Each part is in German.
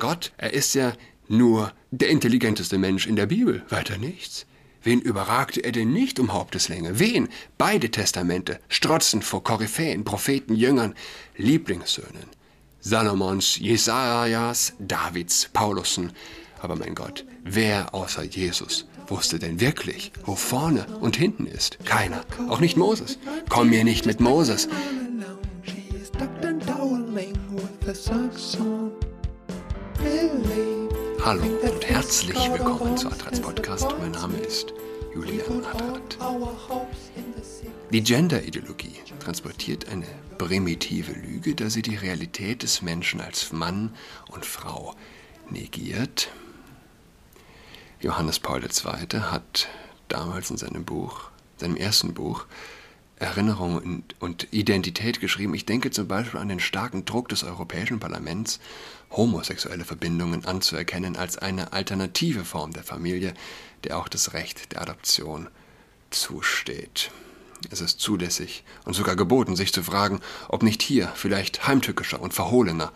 Gott, er ist ja nur der intelligenteste Mensch in der Bibel, weiter nichts. Wen überragte er denn nicht um Haupteslänge? Wen? Beide Testamente strotzen vor Koryphäen, Propheten, Jüngern, Lieblingssöhnen. Salomons, Jesajas, Davids, Paulussen. Aber mein Gott, wer außer Jesus wusste denn wirklich, wo vorne und hinten ist? Keiner, auch nicht Moses. Komm mir nicht mit Moses. Hallo und herzlich willkommen zu Adrats Podcast. Mein Name ist Julian Adrat. Die Gender-Ideologie transportiert eine primitive Lüge, da sie die Realität des Menschen als Mann und Frau negiert. Johannes Paul II. hat damals in seinem Buch, seinem ersten Buch, Erinnerung und, Identität geschrieben. Ich denke zum Beispiel an den starken Druck des Europäischen Parlaments, homosexuelle Verbindungen anzuerkennen als eine alternative Form der Familie, der auch das Recht der Adoption zusteht. Es ist zulässig und sogar geboten, sich zu fragen, ob nicht hier, vielleicht heimtückischer und verhohlener,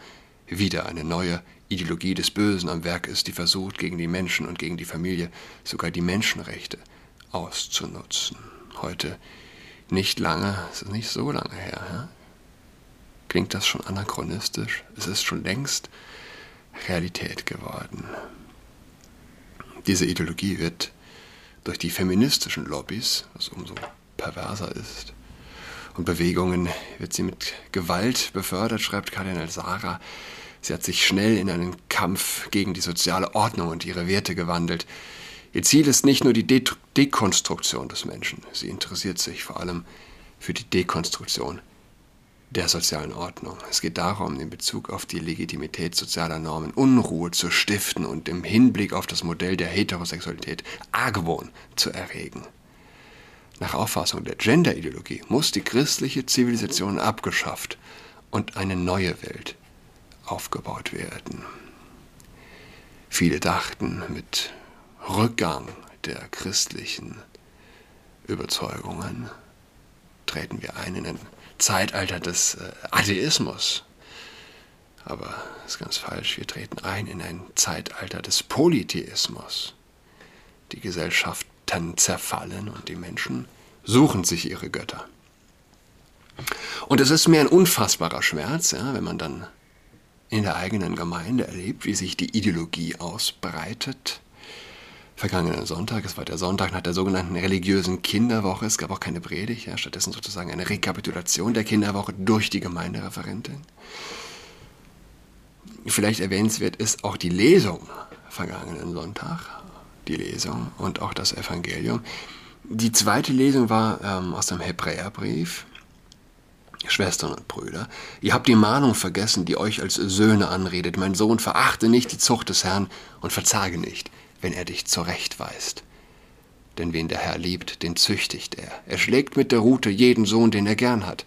wieder eine neue Ideologie des Bösen am Werk ist, die versucht, gegen die Menschen und gegen die Familie sogar die Menschenrechte auszunutzen. Heute nicht lange, es ist nicht so lange her. Ja? Klingt das schon anachronistisch? Es ist schon längst Realität geworden. Diese Ideologie wird durch die feministischen Lobbys, was umso perverser ist, und Bewegungen wird sie mit Gewalt befördert, schreibt Kardinal Sarah. Sie hat sich schnell in einen Kampf gegen die soziale Ordnung und ihre Werte gewandelt. Ihr Ziel ist nicht nur die De Dekonstruktion des Menschen, sie interessiert sich vor allem für die Dekonstruktion der sozialen Ordnung. Es geht darum, in Bezug auf die Legitimität sozialer Normen Unruhe zu stiften und im Hinblick auf das Modell der Heterosexualität Argwohn zu erregen. Nach Auffassung der Gender-Ideologie muss die christliche Zivilisation abgeschafft und eine neue Welt aufgebaut werden. Viele dachten, mit Rückgang der christlichen Überzeugungen treten wir ein in ein Zeitalter des äh, Atheismus. Aber das ist ganz falsch. Wir treten ein in ein Zeitalter des Polytheismus. Die Gesellschaften zerfallen und die Menschen suchen sich ihre Götter. Und es ist mir ein unfassbarer Schmerz, ja, wenn man dann in der eigenen Gemeinde erlebt, wie sich die Ideologie ausbreitet vergangenen Sonntag. Es war der Sonntag nach der sogenannten religiösen Kinderwoche. Es gab auch keine Predigt, ja, stattdessen sozusagen eine Rekapitulation der Kinderwoche durch die Gemeindereferentin. Vielleicht erwähnenswert ist auch die Lesung vergangenen Sonntag, die Lesung und auch das Evangelium. Die zweite Lesung war ähm, aus dem Hebräerbrief. Schwestern und Brüder, ihr habt die Mahnung vergessen, die euch als Söhne anredet. Mein Sohn, verachte nicht die Zucht des Herrn und verzage nicht wenn er dich zurechtweist. Denn wen der Herr liebt, den züchtigt er. Er schlägt mit der Rute jeden Sohn, den er gern hat.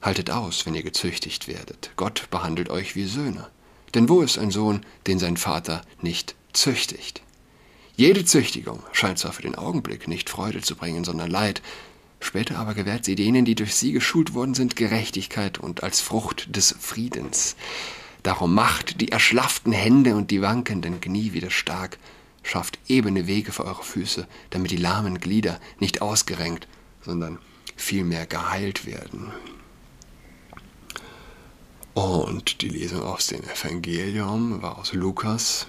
Haltet aus, wenn ihr gezüchtigt werdet. Gott behandelt euch wie Söhne. Denn wo ist ein Sohn, den sein Vater nicht züchtigt? Jede Züchtigung scheint zwar für den Augenblick nicht Freude zu bringen, sondern Leid, später aber gewährt sie denen, die durch sie geschult worden sind, Gerechtigkeit und als Frucht des Friedens. Darum macht die erschlafften Hände und die wankenden Knie wieder stark, schafft ebene Wege für eure Füße, damit die lahmen Glieder nicht ausgerenkt, sondern vielmehr geheilt werden. Und die Lesung aus dem Evangelium war aus Lukas.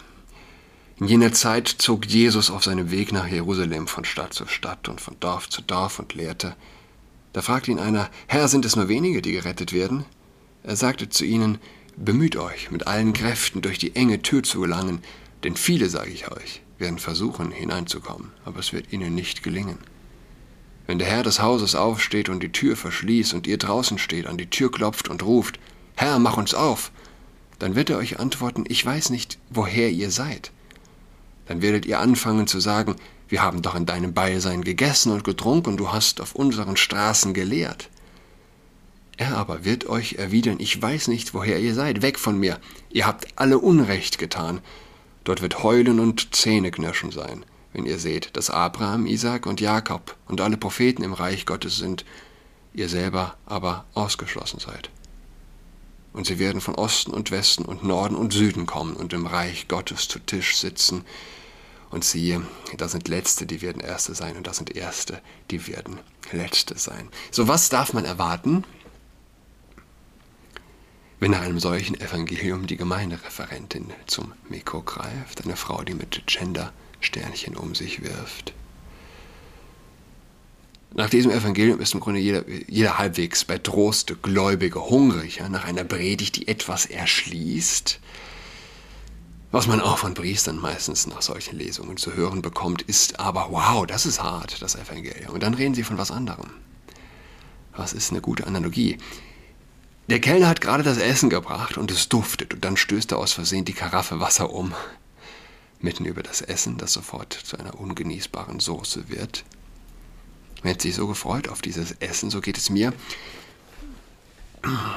In jener Zeit zog Jesus auf seinem Weg nach Jerusalem von Stadt zu Stadt und von Dorf zu Dorf und lehrte. Da fragte ihn einer, Herr, sind es nur wenige, die gerettet werden? Er sagte zu ihnen, Bemüht euch, mit allen Kräften durch die enge Tür zu gelangen, denn viele, sage ich euch, werden versuchen hineinzukommen, aber es wird ihnen nicht gelingen. Wenn der Herr des Hauses aufsteht und die Tür verschließt und ihr draußen steht, an die Tür klopft und ruft, Herr, mach uns auf, dann wird er euch antworten, ich weiß nicht, woher ihr seid. Dann werdet ihr anfangen zu sagen, wir haben doch in deinem Beisein gegessen und getrunken, und du hast auf unseren Straßen gelehrt. Er aber wird euch erwidern, ich weiß nicht, woher ihr seid, weg von mir, ihr habt alle Unrecht getan, Dort wird Heulen und Zähneknirschen sein, wenn ihr seht, dass Abraham, Isaak und Jakob und alle Propheten im Reich Gottes sind, ihr selber aber ausgeschlossen seid. Und sie werden von Osten und Westen und Norden und Süden kommen und im Reich Gottes zu Tisch sitzen. Und siehe, das sind Letzte, die werden Erste sein, und das sind Erste, die werden Letzte sein. So was darf man erwarten, wenn nach einem solchen Evangelium die Gemeindereferentin zum Mikro greift, eine Frau, die mit Gender-Sternchen um sich wirft. Nach diesem Evangelium ist im Grunde jeder, jeder halbwegs bei Trost Gläubige hungrig ja, nach einer Predigt, die etwas erschließt. Was man auch von Priestern meistens nach solchen Lesungen zu hören bekommt, ist aber, wow, das ist hart, das Evangelium. Und dann reden sie von was anderem. Was ist eine gute Analogie? Der Kellner hat gerade das Essen gebracht und es duftet und dann stößt er aus Versehen die Karaffe Wasser um. Mitten über das Essen, das sofort zu einer ungenießbaren Soße wird. Man hat sich so gefreut auf dieses Essen, so geht es mir.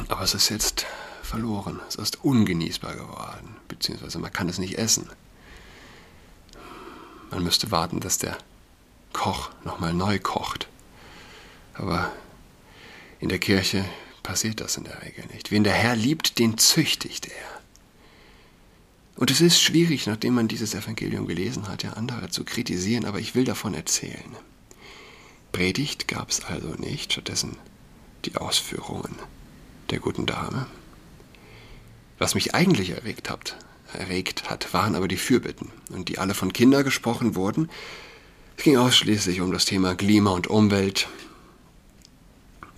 Aber es ist jetzt verloren. Es ist ungenießbar geworden, beziehungsweise man kann es nicht essen. Man müsste warten, dass der Koch nochmal neu kocht. Aber in der Kirche passiert das in der Regel nicht. Wen der Herr liebt, den züchtigt er. Und es ist schwierig, nachdem man dieses Evangelium gelesen hat, ja andere zu kritisieren, aber ich will davon erzählen. Predigt gab es also nicht, stattdessen die Ausführungen der guten Dame. Was mich eigentlich erregt hat, erregt hat, waren aber die Fürbitten, und die alle von Kindern gesprochen wurden. Es ging ausschließlich um das Thema Klima und Umwelt.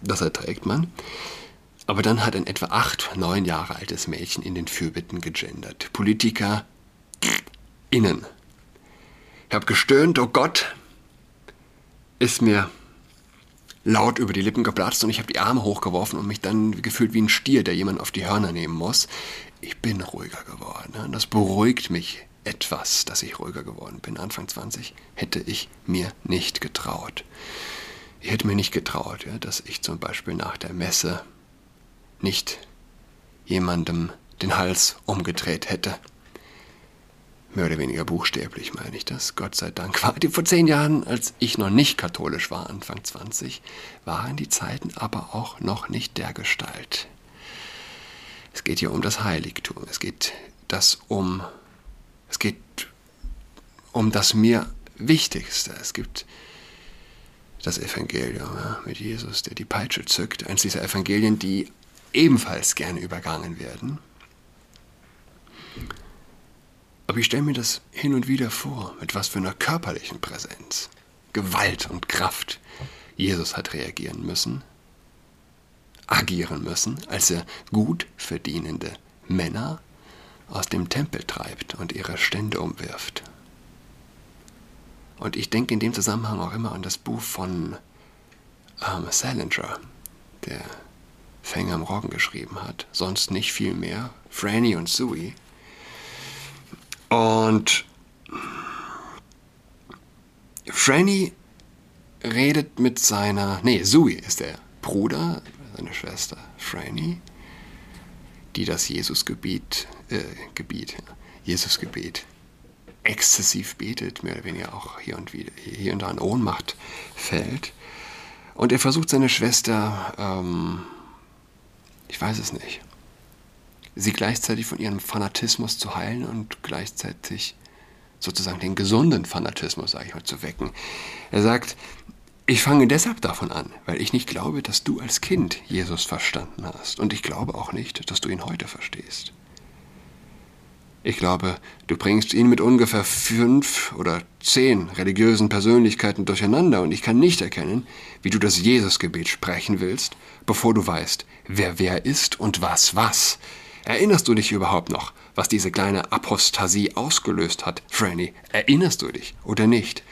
Das erträgt man. Aber dann hat ein etwa acht, neun Jahre altes Mädchen in den Fürbitten gegendert. Politiker innen. Ich habe gestöhnt, oh Gott, ist mir laut über die Lippen geplatzt und ich habe die Arme hochgeworfen und mich dann gefühlt wie ein Stier, der jemand auf die Hörner nehmen muss. Ich bin ruhiger geworden. Und das beruhigt mich etwas, dass ich ruhiger geworden bin. Anfang 20 hätte ich mir nicht getraut. Ich hätte mir nicht getraut, ja, dass ich zum Beispiel nach der Messe nicht jemandem den Hals umgedreht hätte mehr oder weniger buchstäblich meine ich das, Gott sei Dank. War die, vor zehn Jahren, als ich noch nicht katholisch war, Anfang 20, waren die Zeiten aber auch noch nicht der Gestalt. Es geht hier um das Heiligtum, es geht das um, es geht um das mir Wichtigste. Es gibt das Evangelium ja, mit Jesus, der die Peitsche zückt, eins dieser Evangelien, die ebenfalls gerne übergangen werden. Aber ich stelle mir das hin und wieder vor, mit was für einer körperlichen Präsenz, Gewalt und Kraft Jesus hat reagieren müssen, agieren müssen, als er gut verdienende Männer aus dem Tempel treibt und ihre Stände umwirft. Und ich denke in dem Zusammenhang auch immer an das Buch von ähm, Salinger, der Fänger am Roggen geschrieben hat. Sonst nicht viel mehr. Franny und Sui und Franny redet mit seiner, nee, Sui ist der Bruder, seine Schwester Franny, die das Jesusgebet, äh, Gebiet, Jesusgebet exzessiv betet, mehr oder weniger auch hier und wieder, hier und da in Ohnmacht fällt. Und er versucht seine Schwester, ähm, ich weiß es nicht, sie gleichzeitig von ihrem Fanatismus zu heilen und gleichzeitig sozusagen den gesunden Fanatismus, sage ich mal, zu wecken. Er sagt, ich fange deshalb davon an, weil ich nicht glaube, dass du als Kind Jesus verstanden hast. Und ich glaube auch nicht, dass du ihn heute verstehst. Ich glaube, du bringst ihn mit ungefähr fünf oder zehn religiösen Persönlichkeiten durcheinander und ich kann nicht erkennen, wie du das Jesusgebet sprechen willst, bevor du weißt, wer wer ist und was was. Erinnerst du dich überhaupt noch, was diese kleine Apostasie ausgelöst hat, Franny? Erinnerst du dich oder nicht?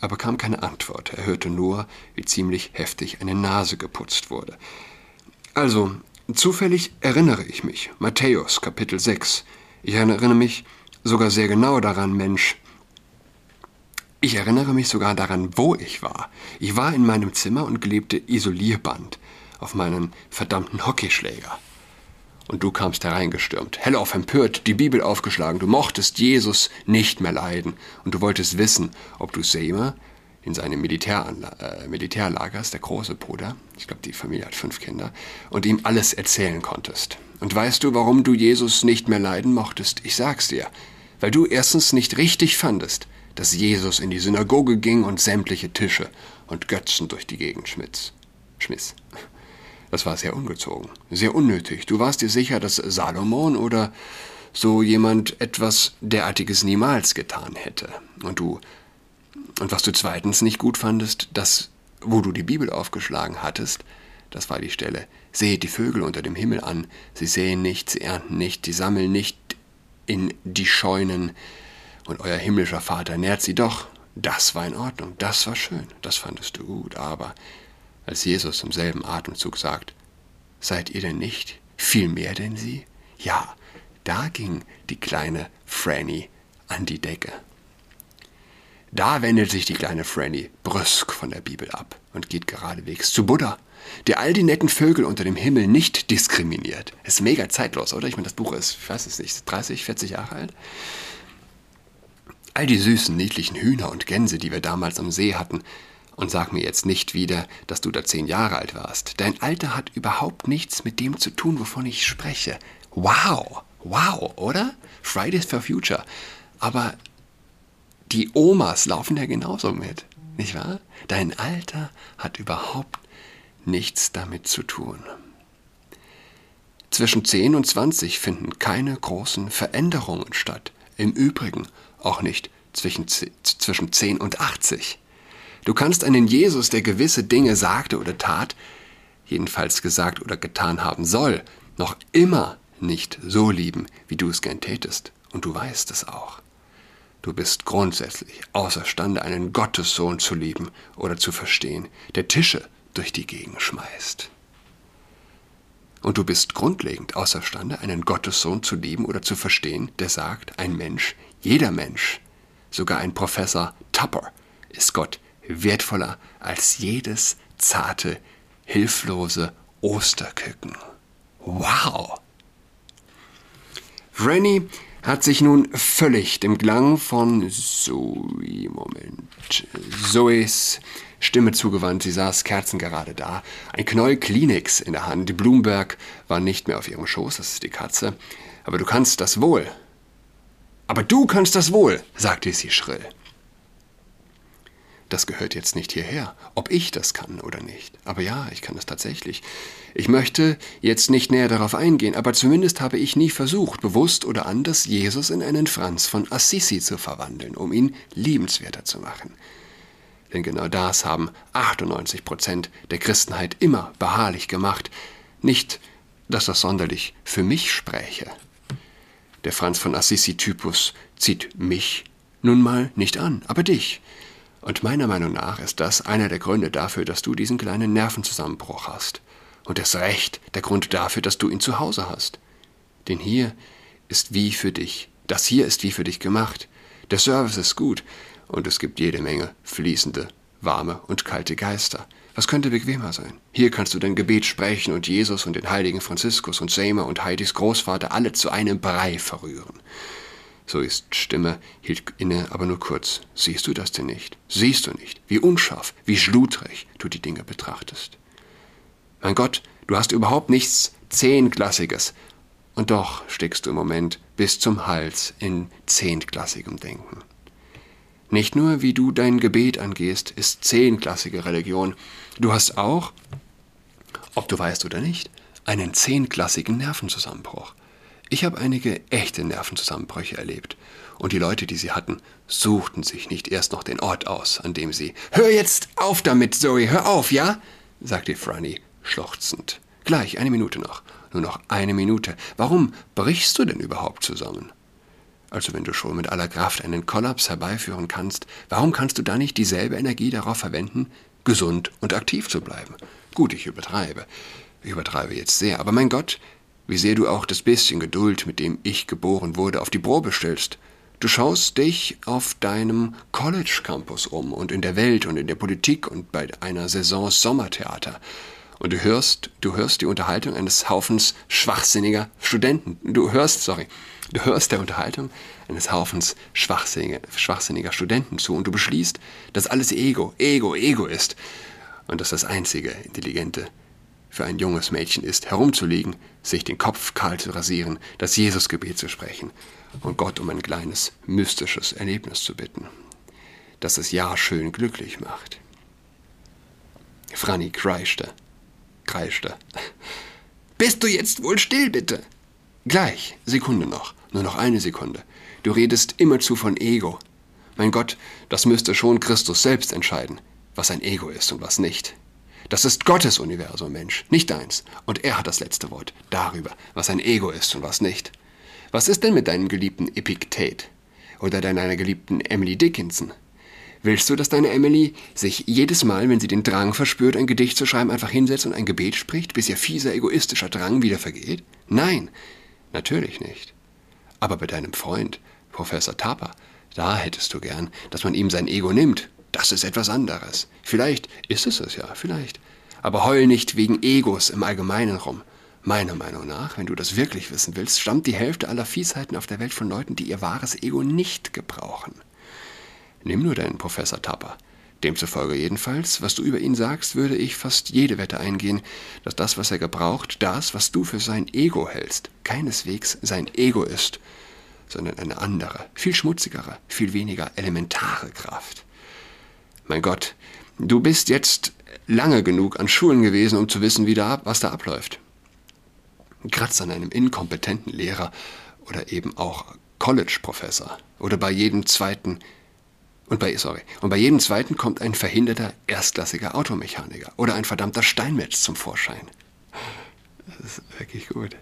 Er bekam keine Antwort. Er hörte nur, wie ziemlich heftig eine Nase geputzt wurde. Also, zufällig erinnere ich mich. Matthäus, Kapitel 6. Ich erinnere mich sogar sehr genau daran, Mensch. Ich erinnere mich sogar daran, wo ich war. Ich war in meinem Zimmer und klebte Isolierband auf meinen verdammten Hockeyschläger. Und du kamst hereingestürmt, hellauf empört, die Bibel aufgeschlagen. Du mochtest Jesus nicht mehr leiden. Und du wolltest wissen, ob du Seymour in seinem Militärla äh, Militärlager, der große Bruder, ich glaube, die Familie hat fünf Kinder, und ihm alles erzählen konntest. Und weißt du, warum du Jesus nicht mehr leiden mochtest? Ich sag's dir. Weil du erstens nicht richtig fandest, dass Jesus in die Synagoge ging und sämtliche Tische und Götzen durch die Gegend schmitz, schmiss. Das war sehr ungezogen, sehr unnötig. Du warst dir sicher, dass Salomon oder so jemand etwas derartiges niemals getan hätte. Und du und was du zweitens nicht gut fandest, dass wo du die Bibel aufgeschlagen hattest, das war die Stelle, seht die Vögel unter dem Himmel an, sie säen nicht, sie ernten nicht, sie sammeln nicht in die Scheunen, und euer himmlischer Vater nährt sie doch. Das war in Ordnung, das war schön, das fandest du gut, aber als Jesus im selben Atemzug sagt, seid ihr denn nicht viel mehr denn sie? Ja, da ging die kleine Franny an die Decke. Da wendet sich die kleine Franny brüsk von der Bibel ab und geht geradewegs zu Buddha, der all die netten Vögel unter dem Himmel nicht diskriminiert. Ist mega zeitlos, oder? Ich meine, das Buch ist, ich weiß es nicht, 30, 40 Jahre alt. All die süßen, niedlichen Hühner und Gänse, die wir damals am See hatten, und sag mir jetzt nicht wieder, dass du da zehn Jahre alt warst. Dein Alter hat überhaupt nichts mit dem zu tun, wovon ich spreche. Wow, wow, oder? Fridays for Future. Aber die Omas laufen ja genauso mit, nicht wahr? Dein Alter hat überhaupt nichts damit zu tun. Zwischen 10 und 20 finden keine großen Veränderungen statt. Im Übrigen auch nicht zwischen, zwischen 10 und 80. Du kannst einen Jesus, der gewisse Dinge sagte oder tat, jedenfalls gesagt oder getan haben soll, noch immer nicht so lieben, wie du es gern tätest. Und du weißt es auch. Du bist grundsätzlich außerstande, einen Gottessohn zu lieben oder zu verstehen, der Tische durch die Gegend schmeißt. Und du bist grundlegend außerstande, einen Gottessohn zu lieben oder zu verstehen, der sagt, ein Mensch, jeder Mensch, sogar ein Professor Tupper, ist Gott wertvoller als jedes zarte, hilflose Osterküken. Wow! Rennie hat sich nun völlig dem Klang von Zoe, Moment, Zoes Stimme zugewandt. Sie saß kerzengerade da, ein Knäuel Kleenex in der Hand. Die Bloomberg war nicht mehr auf ihrem Schoß, das ist die Katze. Aber du kannst das wohl. Aber du kannst das wohl, sagte sie schrill das gehört jetzt nicht hierher, ob ich das kann oder nicht. Aber ja, ich kann es tatsächlich. Ich möchte jetzt nicht näher darauf eingehen, aber zumindest habe ich nie versucht, bewusst oder anders Jesus in einen Franz von Assisi zu verwandeln, um ihn liebenswerter zu machen. Denn genau das haben 98 Prozent der Christenheit immer beharrlich gemacht. Nicht, dass das sonderlich für mich spräche. Der Franz von Assisi-Typus zieht mich nun mal nicht an, aber dich. Und meiner Meinung nach ist das einer der Gründe dafür, dass du diesen kleinen Nervenzusammenbruch hast. Und erst recht der Grund dafür, dass du ihn zu Hause hast. Denn hier ist wie für dich. Das hier ist wie für dich gemacht. Der Service ist gut und es gibt jede Menge fließende, warme und kalte Geister. Was könnte bequemer sein? Hier kannst du dein Gebet sprechen und Jesus und den heiligen Franziskus und Seymour und Heidis Großvater alle zu einem Brei verrühren. So ist Stimme, hielt inne, aber nur kurz. Siehst du das denn nicht? Siehst du nicht, wie unscharf, wie schludrig du die Dinge betrachtest? Mein Gott, du hast überhaupt nichts Zehnklassiges. Und doch steckst du im Moment bis zum Hals in zehntklassigem Denken. Nicht nur, wie du dein Gebet angehst, ist zehnklassige Religion. Du hast auch, ob du weißt oder nicht, einen zehnklassigen Nervenzusammenbruch. Ich habe einige echte Nervenzusammenbrüche erlebt. Und die Leute, die sie hatten, suchten sich nicht erst noch den Ort aus, an dem sie Hör jetzt auf damit, Zoe, hör auf, ja? sagte Franny schluchzend. Gleich, eine Minute noch. Nur noch eine Minute. Warum brichst du denn überhaupt zusammen? Also wenn du schon mit aller Kraft einen Kollaps herbeiführen kannst, warum kannst du da nicht dieselbe Energie darauf verwenden, gesund und aktiv zu bleiben? Gut, ich übertreibe. Ich übertreibe jetzt sehr, aber mein Gott, wie sehr du auch das bisschen Geduld, mit dem ich geboren wurde, auf die Probe stellst. Du schaust dich auf deinem College Campus um und in der Welt und in der Politik und bei einer Saison Sommertheater. Und du hörst, du hörst die Unterhaltung eines Haufens schwachsinniger Studenten. Du hörst, sorry, du hörst der Unterhaltung eines Haufens schwachsinniger, schwachsinniger Studenten zu und du beschließt, dass alles Ego, Ego, Ego ist und dass das einzige Intelligente für ein junges Mädchen ist, herumzulegen, sich den Kopf kahl zu rasieren, das Jesusgebet zu sprechen und Gott um ein kleines mystisches Erlebnis zu bitten, das das Jahr schön glücklich macht. Franny kreischte, kreischte. Bist du jetzt wohl still, bitte? Gleich, Sekunde noch, nur noch eine Sekunde. Du redest immerzu von Ego. Mein Gott, das müsste schon Christus selbst entscheiden, was ein Ego ist und was nicht. Das ist Gottes Universum, Mensch, nicht deins. Und er hat das letzte Wort darüber, was ein Ego ist und was nicht. Was ist denn mit deinem geliebten Epiktet? Oder deiner geliebten Emily Dickinson? Willst du, dass deine Emily sich jedes Mal, wenn sie den Drang verspürt, ein Gedicht zu schreiben, einfach hinsetzt und ein Gebet spricht, bis ihr fieser, egoistischer Drang wieder vergeht? Nein, natürlich nicht. Aber bei deinem Freund, Professor Tapa, da hättest du gern, dass man ihm sein Ego nimmt. Das ist etwas anderes. Vielleicht ist es es ja, vielleicht. Aber heul nicht wegen Egos im Allgemeinen rum. Meiner Meinung nach, wenn du das wirklich wissen willst, stammt die Hälfte aller Fiesheiten auf der Welt von Leuten, die ihr wahres Ego nicht gebrauchen. Nimm nur deinen Professor Tapper. Demzufolge jedenfalls, was du über ihn sagst, würde ich fast jede Wette eingehen, dass das, was er gebraucht, das, was du für sein Ego hältst, keineswegs sein Ego ist, sondern eine andere, viel schmutzigere, viel weniger elementare Kraft. Mein Gott, du bist jetzt lange genug an Schulen gewesen, um zu wissen, wie da, was da abläuft. Kratz an einem inkompetenten Lehrer oder eben auch College-Professor oder bei jedem zweiten und bei, sorry, und bei jedem zweiten kommt ein verhinderter erstklassiger Automechaniker oder ein verdammter Steinmetz zum Vorschein. Das ist wirklich gut.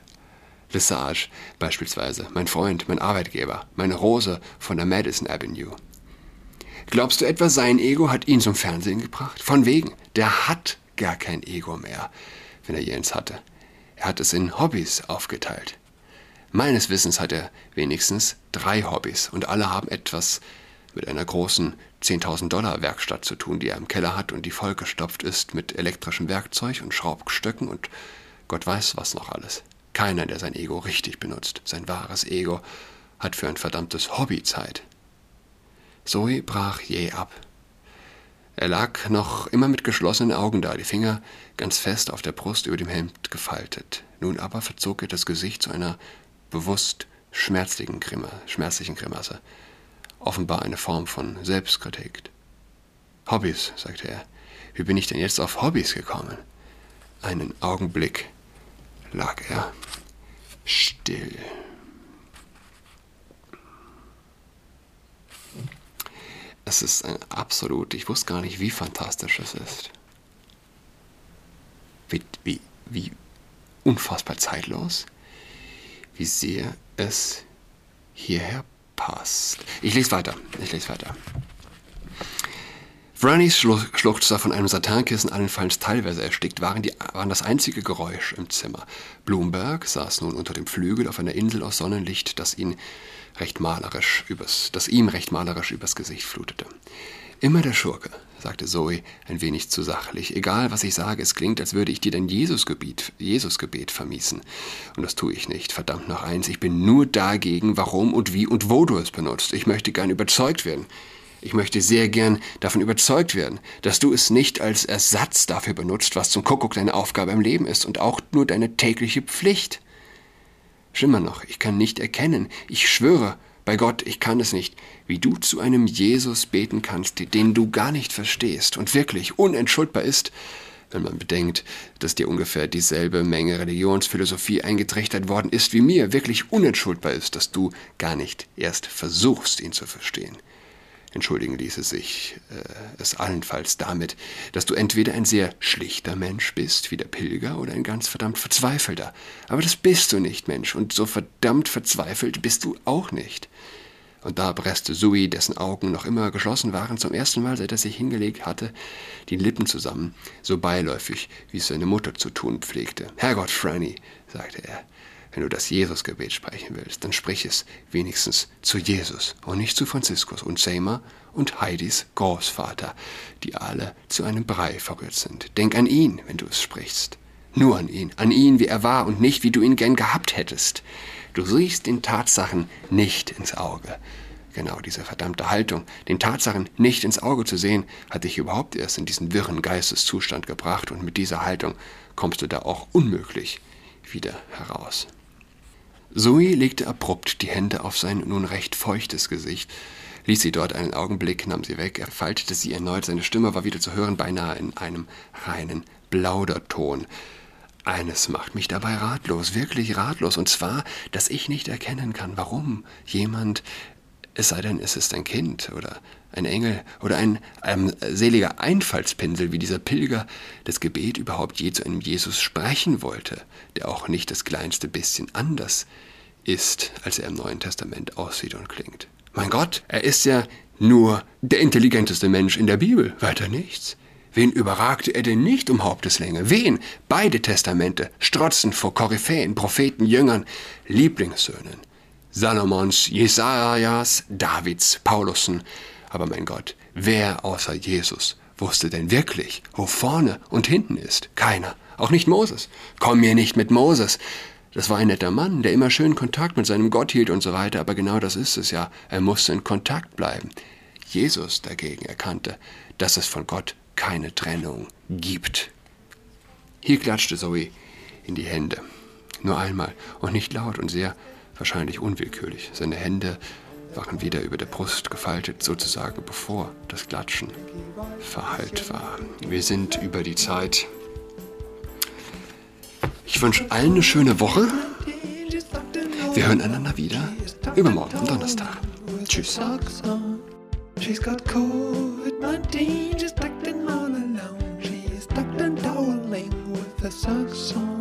Lesage beispielsweise, mein Freund, mein Arbeitgeber, meine Rose von der Madison Avenue. Glaubst du etwa, sein Ego hat ihn zum Fernsehen gebracht? Von wegen, der hat gar kein Ego mehr, wenn er Jens hatte. Er hat es in Hobbys aufgeteilt. Meines Wissens hat er wenigstens drei Hobbys und alle haben etwas mit einer großen 10.000 Dollar Werkstatt zu tun, die er im Keller hat und die vollgestopft ist mit elektrischem Werkzeug und Schraubstöcken und Gott weiß was noch alles. Keiner, der sein Ego richtig benutzt, sein wahres Ego, hat für ein verdammtes Hobby Zeit. Zoe brach jäh ab. Er lag noch immer mit geschlossenen Augen da, die Finger ganz fest auf der Brust über dem Hemd gefaltet. Nun aber verzog er das Gesicht zu einer bewusst schmerzlichen, schmerzlichen Grimasse offenbar eine Form von Selbstkritik. Hobbys, sagte er. Wie bin ich denn jetzt auf Hobbys gekommen? Einen Augenblick lag er still. Es ist ein absolut, ich wusste gar nicht, wie fantastisch es ist. Wie, wie, wie unfassbar zeitlos, wie sehr es hierher passt. Ich lese weiter. Ich lese weiter. Vrannys Schluchzer von einem Satinkissen allenfalls teilweise erstickt waren, die, waren das einzige Geräusch im Zimmer. Bloomberg saß nun unter dem Flügel auf einer Insel aus Sonnenlicht, das ihn recht malerisch übers, das ihm recht malerisch übers Gesicht flutete. Immer der Schurke, sagte Zoe ein wenig zu sachlich. Egal, was ich sage, es klingt, als würde ich dir dein Jesusgebet, Jesusgebet vermiesen. Und das tue ich nicht. Verdammt noch eins, ich bin nur dagegen, warum und wie und wo du es benutzt. Ich möchte gern überzeugt werden. Ich möchte sehr gern davon überzeugt werden, dass du es nicht als Ersatz dafür benutzt, was zum Kuckuck deine Aufgabe im Leben ist und auch nur deine tägliche Pflicht. Schlimmer noch, ich kann nicht erkennen, ich schwöre, bei Gott, ich kann es nicht, wie du zu einem Jesus beten kannst, den du gar nicht verstehst und wirklich unentschuldbar ist, wenn man bedenkt, dass dir ungefähr dieselbe Menge Religionsphilosophie eingetrichtert worden ist wie mir, wirklich unentschuldbar ist, dass du gar nicht erst versuchst, ihn zu verstehen. Entschuldigen ließe sich äh, es allenfalls damit, dass du entweder ein sehr schlichter Mensch bist, wie der Pilger, oder ein ganz verdammt verzweifelter. Aber das bist du nicht, Mensch, und so verdammt verzweifelt bist du auch nicht. Und da presste Sui, dessen Augen noch immer geschlossen waren, zum ersten Mal, seit er sich hingelegt hatte, die Lippen zusammen, so beiläufig, wie es seine Mutter zu tun pflegte. Herrgott, Franny, sagte er, wenn du das Jesusgebet sprechen willst, dann sprich es wenigstens zu Jesus und nicht zu Franziskus und Seymour und Heidis Großvater, die alle zu einem Brei verrührt sind. Denk an ihn, wenn du es sprichst. Nur an ihn, an ihn, wie er war und nicht, wie du ihn gern gehabt hättest. Du siehst den Tatsachen nicht ins Auge. Genau diese verdammte Haltung, den Tatsachen nicht ins Auge zu sehen, hat dich überhaupt erst in diesen wirren Geisteszustand gebracht und mit dieser Haltung kommst du da auch unmöglich wieder heraus. Zoe legte abrupt die Hände auf sein nun recht feuchtes Gesicht, ließ sie dort einen Augenblick, nahm sie weg, er faltete sie erneut, seine Stimme war wieder zu hören, beinahe in einem reinen Plauderton. Eines macht mich dabei ratlos, wirklich ratlos, und zwar, dass ich nicht erkennen kann, warum jemand, es sei denn, es ist ein Kind oder ein Engel oder ein ähm, seliger Einfallspinsel wie dieser Pilger, das Gebet überhaupt je zu einem Jesus sprechen wollte, der auch nicht das kleinste bisschen anders ist, als er im Neuen Testament aussieht und klingt. Mein Gott, er ist ja nur der intelligenteste Mensch in der Bibel, weiter nichts. Wen überragte er denn nicht um Haupteslänge? Wen? Beide Testamente strotzen vor Koryphäen, Propheten, Jüngern, Lieblingssöhnen. Salomons, Jesajas, Davids, Paulussen. Aber mein Gott, wer außer Jesus wusste denn wirklich, wo vorne und hinten ist? Keiner. Auch nicht Moses. Komm mir nicht mit Moses. Das war ein netter Mann, der immer schön Kontakt mit seinem Gott hielt und so weiter, aber genau das ist es ja. Er musste in Kontakt bleiben. Jesus dagegen erkannte, dass es von Gott keine Trennung gibt. Hier klatschte Zoe in die Hände. Nur einmal und nicht laut und sehr wahrscheinlich unwillkürlich. Seine Hände waren wieder über der Brust gefaltet, sozusagen bevor das Klatschen verhallt war. Wir sind über die Zeit ich wünsche allen eine schöne Woche. Wir hören einander wieder übermorgen am Donnerstag. Tschüss. She's got COVID-19, she's tucked in all alone. She's tucked and toweling with the socks on.